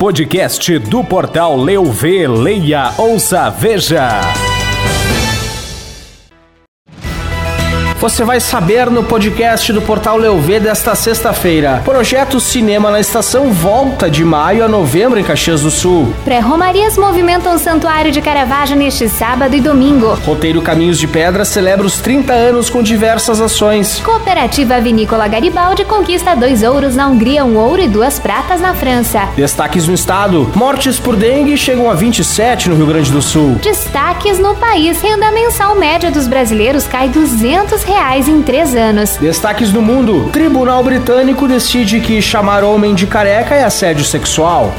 Podcast do portal Leu Vê, Leia, Ouça, Veja. Você vai saber no podcast do Portal Leuv desta sexta-feira. Projeto Cinema na Estação volta de maio a novembro em Caxias do Sul. Pré-romarias movimentam o Santuário de Caravaggio neste sábado e domingo. Roteiro Caminhos de Pedra celebra os 30 anos com diversas ações. Cooperativa Vinícola Garibaldi conquista dois ouros na Hungria, um ouro e duas pratas na França. Destaques no estado: mortes por dengue chegam a 27 no Rio Grande do Sul. Destaques no país: renda mensal média dos brasileiros cai 200 reais em três anos. Destaques no mundo: Tribunal Britânico decide que chamar homem de careca é assédio sexual.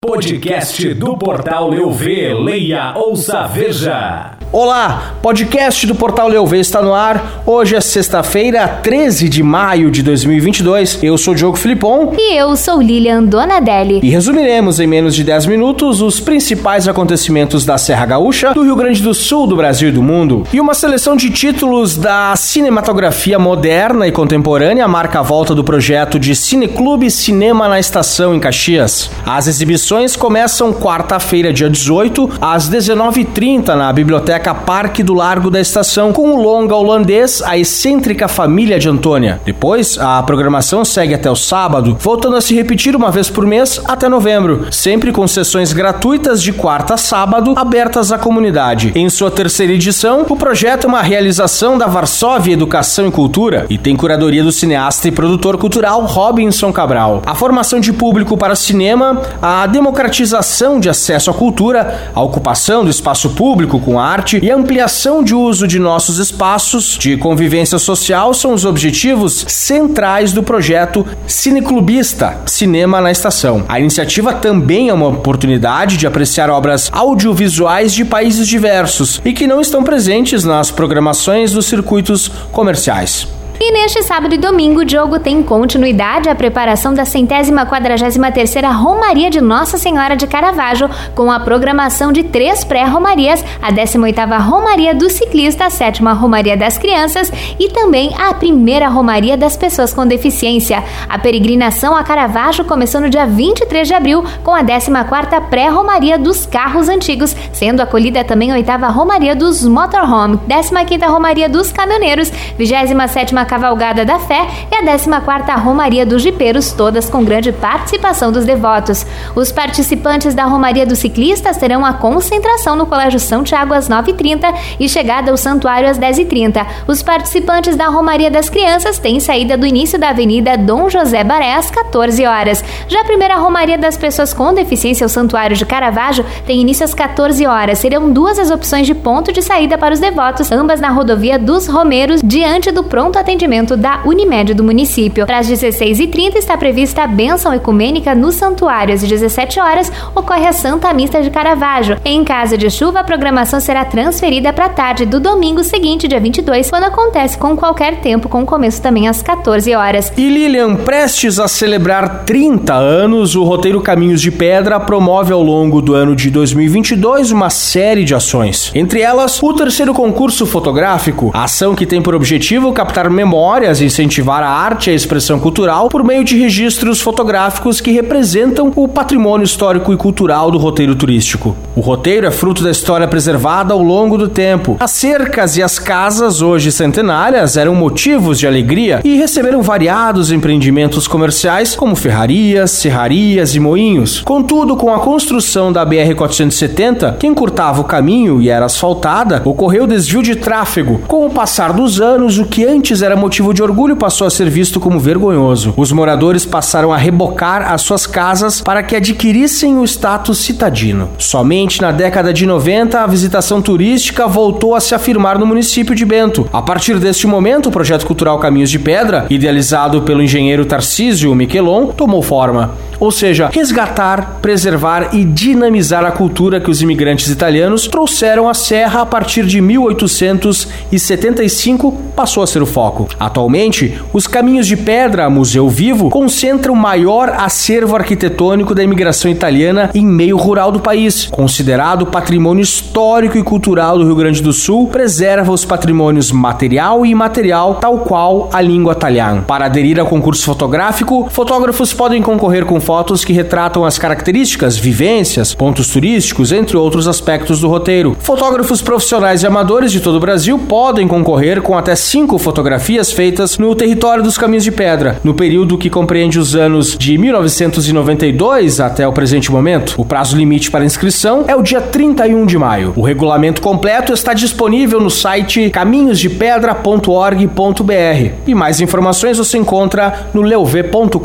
Podcast do portal Eu Vê, Leia, Ouça, Veja. Olá, podcast do Portal Leuve está no ar. Hoje é sexta-feira, 13 de maio de 2022. Eu sou Diogo Filipon. E eu sou Lilian Donadelli. E resumiremos em menos de 10 minutos os principais acontecimentos da Serra Gaúcha, do Rio Grande do Sul, do Brasil e do mundo. E uma seleção de títulos da cinematografia moderna e contemporânea marca a volta do projeto de Cineclube Cinema na Estação em Caxias. As exibições começam quarta-feira, dia 18, às 19h30 na Biblioteca Biblioteca Parque do Largo da Estação, com o longa holandês A Excêntrica Família de Antônia. Depois, a programação segue até o sábado, voltando a se repetir uma vez por mês até novembro, sempre com sessões gratuitas de quarta a sábado, abertas à comunidade. Em sua terceira edição, o projeto é uma realização da Varsóvia Educação e Cultura e tem curadoria do cineasta e produtor cultural Robinson Cabral. A formação de público para cinema, a democratização de acesso à cultura, a ocupação do espaço público com arte, arte e ampliação de uso de nossos espaços de convivência social são os objetivos centrais do projeto Cineclubista Cinema na Estação. A iniciativa também é uma oportunidade de apreciar obras audiovisuais de países diversos e que não estão presentes nas programações dos circuitos comerciais. E neste sábado e domingo, Diogo tem continuidade à preparação da centésima quadragésima terceira Romaria de Nossa Senhora de Caravaggio, com a programação de três pré-romarias, a 18ª Romaria do Ciclista, a sétima Romaria das Crianças e também a primeira Romaria das Pessoas com Deficiência. A peregrinação a Caravaggio começou no dia 23 de abril, com a 14ª pré-romaria dos carros antigos, sendo acolhida também a oitava Romaria dos Motorhome, 15ª Romaria dos Caminhoneiros, 27ª Cavalgada da Fé e a 14ª Romaria dos Jipeiros, todas com grande participação dos devotos. Os participantes da Romaria dos Ciclistas terão a concentração no Colégio São Tiago às 9h30 e chegada ao Santuário às 10h30. Os participantes da Romaria das Crianças têm saída do início da Avenida Dom José Baré às 14 horas. Já a primeira Romaria das Pessoas com Deficiência ao Santuário de Caravaggio tem início às 14 horas. Serão duas as opções de ponto de saída para os devotos, ambas na rodovia dos Romeiros, diante do pronto atendimento atendimento da Unimed do município. Para as 16h30 está prevista a bênção ecumênica no santuário. Às 17 horas ocorre a Santa Mista de Caravaggio. Em caso de chuva, a programação será transferida para a tarde do domingo seguinte, dia 22, quando acontece com qualquer tempo, com começo também às 14 horas. E Lilian, prestes a celebrar 30 anos, o roteiro Caminhos de Pedra promove ao longo do ano de 2022 uma série de ações. Entre elas, o terceiro concurso fotográfico, ação que tem por objetivo captar memórias memórias e incentivar a arte e a expressão cultural por meio de registros fotográficos que representam o patrimônio histórico e cultural do roteiro turístico. O roteiro é fruto da história preservada ao longo do tempo. As cercas e as casas, hoje centenárias, eram motivos de alegria e receberam variados empreendimentos comerciais como ferrarias, serrarias e moinhos. Contudo, com a construção da BR-470, que encurtava o caminho e era asfaltada, ocorreu desvio de tráfego. Com o passar dos anos, o que antes era motivo de orgulho passou a ser visto como vergonhoso. Os moradores passaram a rebocar as suas casas para que adquirissem o status citadino. Somente na década de 90 a visitação turística voltou a se afirmar no município de Bento. A partir deste momento, o projeto cultural Caminhos de Pedra, idealizado pelo engenheiro Tarcísio Miquelon, tomou forma ou seja, resgatar, preservar e dinamizar a cultura que os imigrantes italianos trouxeram à serra a partir de 1875 passou a ser o foco. Atualmente, os Caminhos de Pedra Museu Vivo concentra o maior acervo arquitetônico da imigração italiana em meio rural do país. Considerado patrimônio histórico e cultural do Rio Grande do Sul, preserva os patrimônios material e imaterial, tal qual a língua italiana. Para aderir ao concurso fotográfico, fotógrafos podem concorrer com fotos que retratam as características, vivências, pontos turísticos, entre outros aspectos do roteiro. Fotógrafos profissionais e amadores de todo o Brasil podem concorrer com até cinco fotografias feitas no território dos Caminhos de Pedra, no período que compreende os anos de 1992 até o presente momento. O prazo limite para inscrição é o dia 31 de maio. O regulamento completo está disponível no site caminhosdepedra.org.br e mais informações você encontra no leuv.com.br.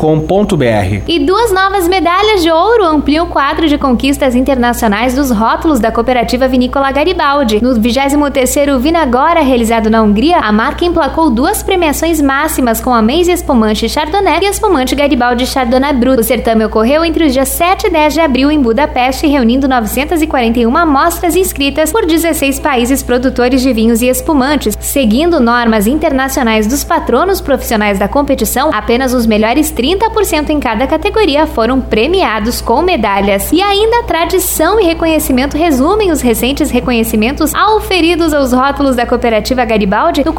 E duas novas medalhas de ouro ampliam o quadro de conquistas internacionais dos rótulos da cooperativa vinícola Garibaldi. No 23º Vinagora, realizado na Hungria, a marca emplacou duas premiações máximas com a Maze Espumante Chardonnay e Espumante Garibaldi Chardonnay Brut. O certame ocorreu entre os dias 7 e 10 de abril em Budapeste, reunindo 941 amostras inscritas por 16 países produtores de vinhos e espumantes. Seguindo normas internacionais dos patronos profissionais da competição, apenas os melhores 30% em cada categoria foram premiados com medalhas. E ainda a tradição e reconhecimento resumem os recentes reconhecimentos auferidos aos rótulos da cooperativa Garibaldi no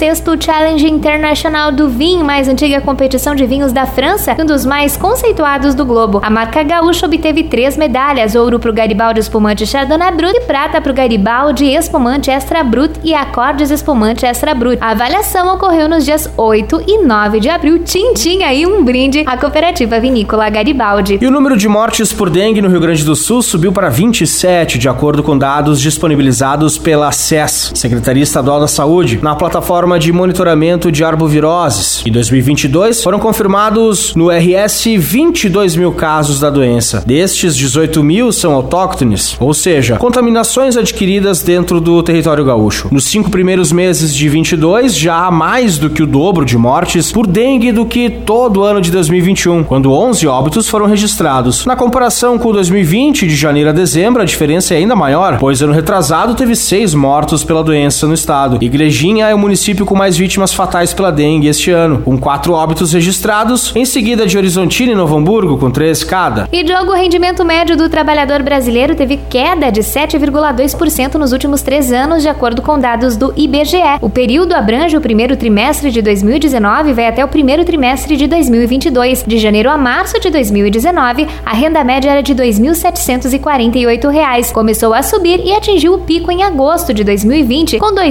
46º Challenge Internacional do Vinho, mais antiga competição de vinhos da França, um dos mais conceituados do globo. A marca gaúcha obteve três medalhas: ouro para o Garibaldi Espumante Chardonnay Brut e prata para o Garibaldi Espumante Extra Brut e Acordes Espumante Extra Brut. A avaliação ocorreu nos dias 8 e 9 de abril. Tintim aí um brinde à cooperativa vinícola Garibaldi. E o número de mortes por dengue no Rio Grande do Sul subiu para 27, de acordo com dados disponibilizados pela SES, Secretaria Estadual da Saúde, na plataforma de monitoramento de arboviroses. Em 2022, foram confirmados no RS 22 mil casos da doença. Destes, 18 mil são autóctones, ou seja, contaminações adquiridas dentro do território gaúcho. Nos cinco primeiros meses de 22, já há mais do que o dobro de mortes por dengue do que todo o ano de 2021, quando 11 óbitos foram registrados. Na comparação com 2020, de janeiro a dezembro, a diferença é ainda maior, pois ano retrasado teve seis mortos pela doença no estado. Igrejinha é o município com mais vítimas fatais pela dengue este ano, com quatro óbitos registrados, em seguida de Horizontina e Novo Hamburgo, com três cada. E Diogo, o rendimento médio do trabalhador brasileiro teve queda de 7,2% nos últimos três anos, de acordo com dados do IBGE. O período abrange o primeiro trimestre de 2019 e vai até o primeiro trimestre de 2022. De janeiro a março de 2019, a renda média era de R$ 2.748. Começou a subir e atingiu o pico em agosto de 2020, com R$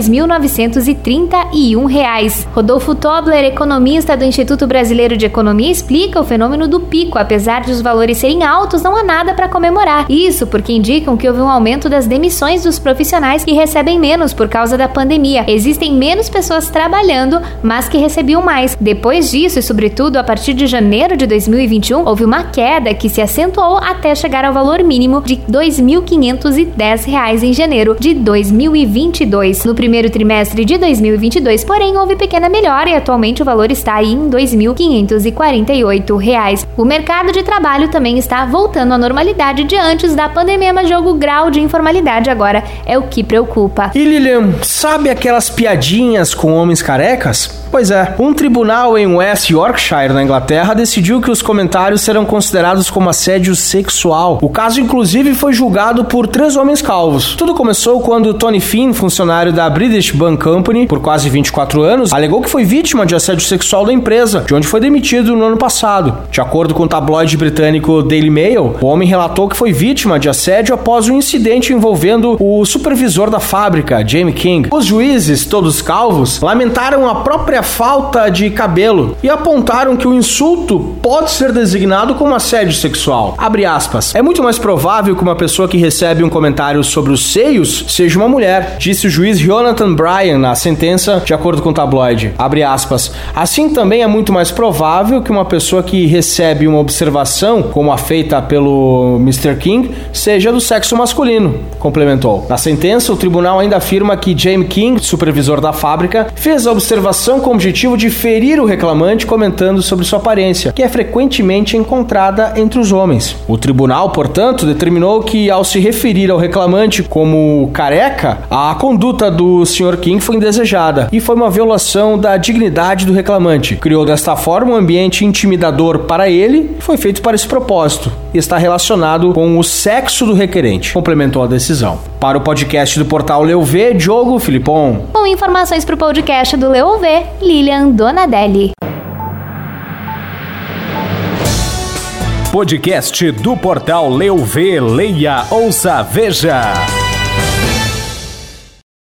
2.931. Rodolfo Tobler, economista do Instituto Brasileiro de Economia, explica o fenômeno do pico. Apesar de os valores serem altos, não há nada para comemorar. Isso porque indicam que houve um aumento das demissões dos profissionais que recebem menos por causa da pandemia. Existem menos pessoas trabalhando, mas que recebiam mais. Depois disso, e sobretudo a partir de janeiro de 2021, houve uma queda que se acentuou até chegar ao valor mínimo de R$ 2.510 em janeiro de 2022. No primeiro trimestre de 2022, porém, houve pequena melhora e atualmente o valor está em R$ 2.548. O mercado de trabalho também está voltando à normalidade de antes da pandemia, mas jogo grau de informalidade agora é o que preocupa. E Lilian, sabe aquelas piadinhas com homens carecas? Pois é, um tribunal em West Yorkshire, na Inglaterra, decidiu que os comentários serão considerados como assédio sexual. O caso, inclusive, foi julgado por três homens calvos. Tudo começou quando Tony Finn, funcionário da British Bank Company por quase 24 anos, alegou que foi vítima de assédio sexual da empresa, de onde foi demitido no ano passado. De acordo com o tabloide britânico Daily Mail, o homem relatou que foi vítima de assédio após um incidente envolvendo o supervisor da fábrica, Jamie King. Os juízes, todos calvos, lamentaram a própria falta de cabelo e apontaram que o insulto pode ser designado como assédio sexual. Abre aspas. É muito mais provável que uma pessoa que recebe um comentário sobre os seios seja uma mulher, disse o juiz Jonathan Bryan na sentença, de acordo com o tabloide. Abre aspas. Assim também é muito mais provável que uma pessoa que recebe uma observação, como a feita pelo Mr. King, seja do sexo masculino, complementou. Na sentença, o tribunal ainda afirma que James King, supervisor da fábrica, fez a observação com o objetivo de ferir o reclamante comentando sobre sua aparência, que é frequentemente encontrada entre os homens. O tribunal, portanto, determinou que ao se referir ao reclamante como careca, a conduta do Sr. King foi indesejada e foi uma violação da dignidade do reclamante. Criou desta forma um ambiente intimidador para ele foi feito para esse propósito e está relacionado com o sexo do requerente, complementou a decisão. Para o podcast do portal Leuv, Diogo Filipon. Com informações para o podcast do Leuv, Lilian Donadelli. Podcast do portal Leuv, leia, ouça, veja.